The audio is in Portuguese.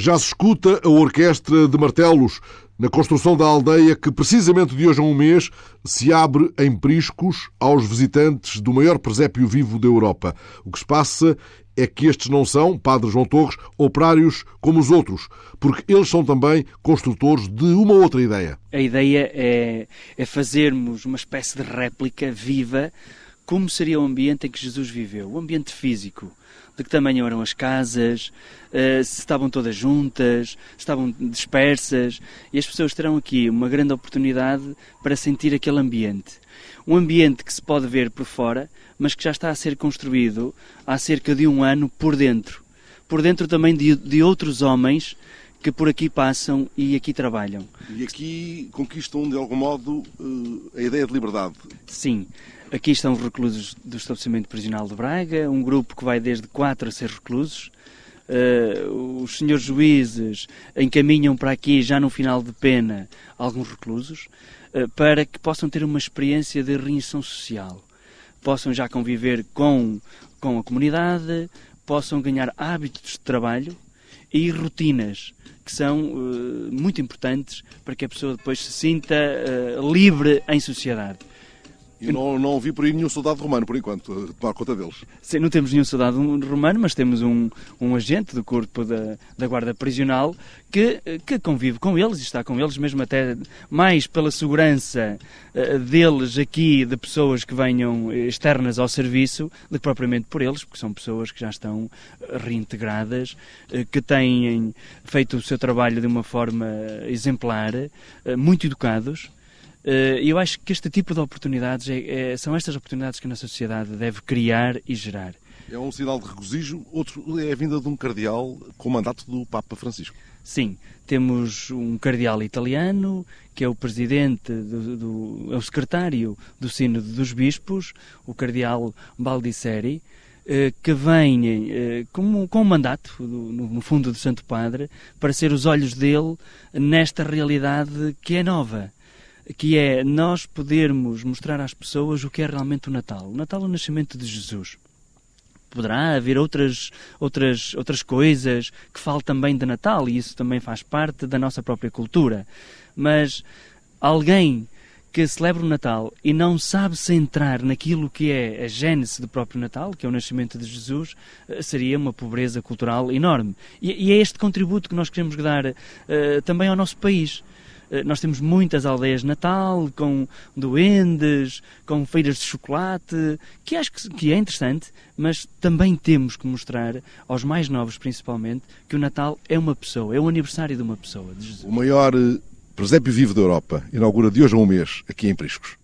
Já se escuta a orquestra de martelos na construção da aldeia que, precisamente de hoje a um mês, se abre em Priscos aos visitantes do maior presépio vivo da Europa. O que se passa é que estes não são, Padre João Torres, operários como os outros, porque eles são também construtores de uma outra ideia. A ideia é, é fazermos uma espécie de réplica viva como seria o ambiente em que Jesus viveu, o ambiente físico. De que tamanho eram as casas, uh, se estavam todas juntas, se estavam dispersas, e as pessoas terão aqui uma grande oportunidade para sentir aquele ambiente. Um ambiente que se pode ver por fora, mas que já está a ser construído há cerca de um ano por dentro. Por dentro também de, de outros homens que por aqui passam e aqui trabalham. E aqui conquistam, de algum modo, eh, a ideia de liberdade. Sim. Aqui estão os reclusos do estabelecimento prisional de Braga, um grupo que vai desde 4 a 6 reclusos. Uh, os senhores juízes encaminham para aqui, já no final de pena, alguns reclusos, uh, para que possam ter uma experiência de reinserção social. Possam já conviver com, com a comunidade, possam ganhar hábitos de trabalho e rotinas que são uh, muito importantes para que a pessoa depois se sinta livre em sociedade. E não, não vi por aí nenhum soldado romano, por enquanto, tomar conta deles. Sim, não temos nenhum soldado romano, mas temos um, um agente do corpo da, da guarda prisional que, que convive com eles está com eles, mesmo até mais pela segurança uh, deles aqui, de pessoas que venham externas ao serviço, do que propriamente por eles, porque são pessoas que já estão reintegradas, uh, que têm feito o seu trabalho de uma forma exemplar, uh, muito educados eh, eu acho que este tipo de oportunidades é, é, são estas oportunidades que a nossa sociedade deve criar e gerar. É um sinal de regozijo. Outro é a vinda de um cardeal com o mandato do Papa Francisco. Sim, temos um cardeal italiano, que é o presidente, do, do, é o secretário do Sínodo dos Bispos, o cardeal Baldisseri, eh, que vem eh, com, com um mandato, no fundo do Santo Padre, para ser os olhos dele nesta realidade que é nova que é nós podermos mostrar às pessoas o que é realmente o Natal. O Natal é o nascimento de Jesus. Poderá haver outras, outras, outras coisas que falam também de Natal, e isso também faz parte da nossa própria cultura. Mas alguém que celebra o Natal e não sabe centrar naquilo que é a gênese do próprio Natal, que é o nascimento de Jesus, eh, seria uma pobreza cultural enorme. E, e é este contributo que nós queremos dar uh, também ao nosso país. Eh, nós temos muitas aldeias de Natal, com duendes, com feiras de chocolate, que acho que é interessante, mas também temos que mostrar, aos mais novos principalmente, que o Natal é uma pessoa, é o aniversário de uma pessoa. De o maior eh, presépio vivo da Europa inaugura de hoje a um mês, aqui em Priscos.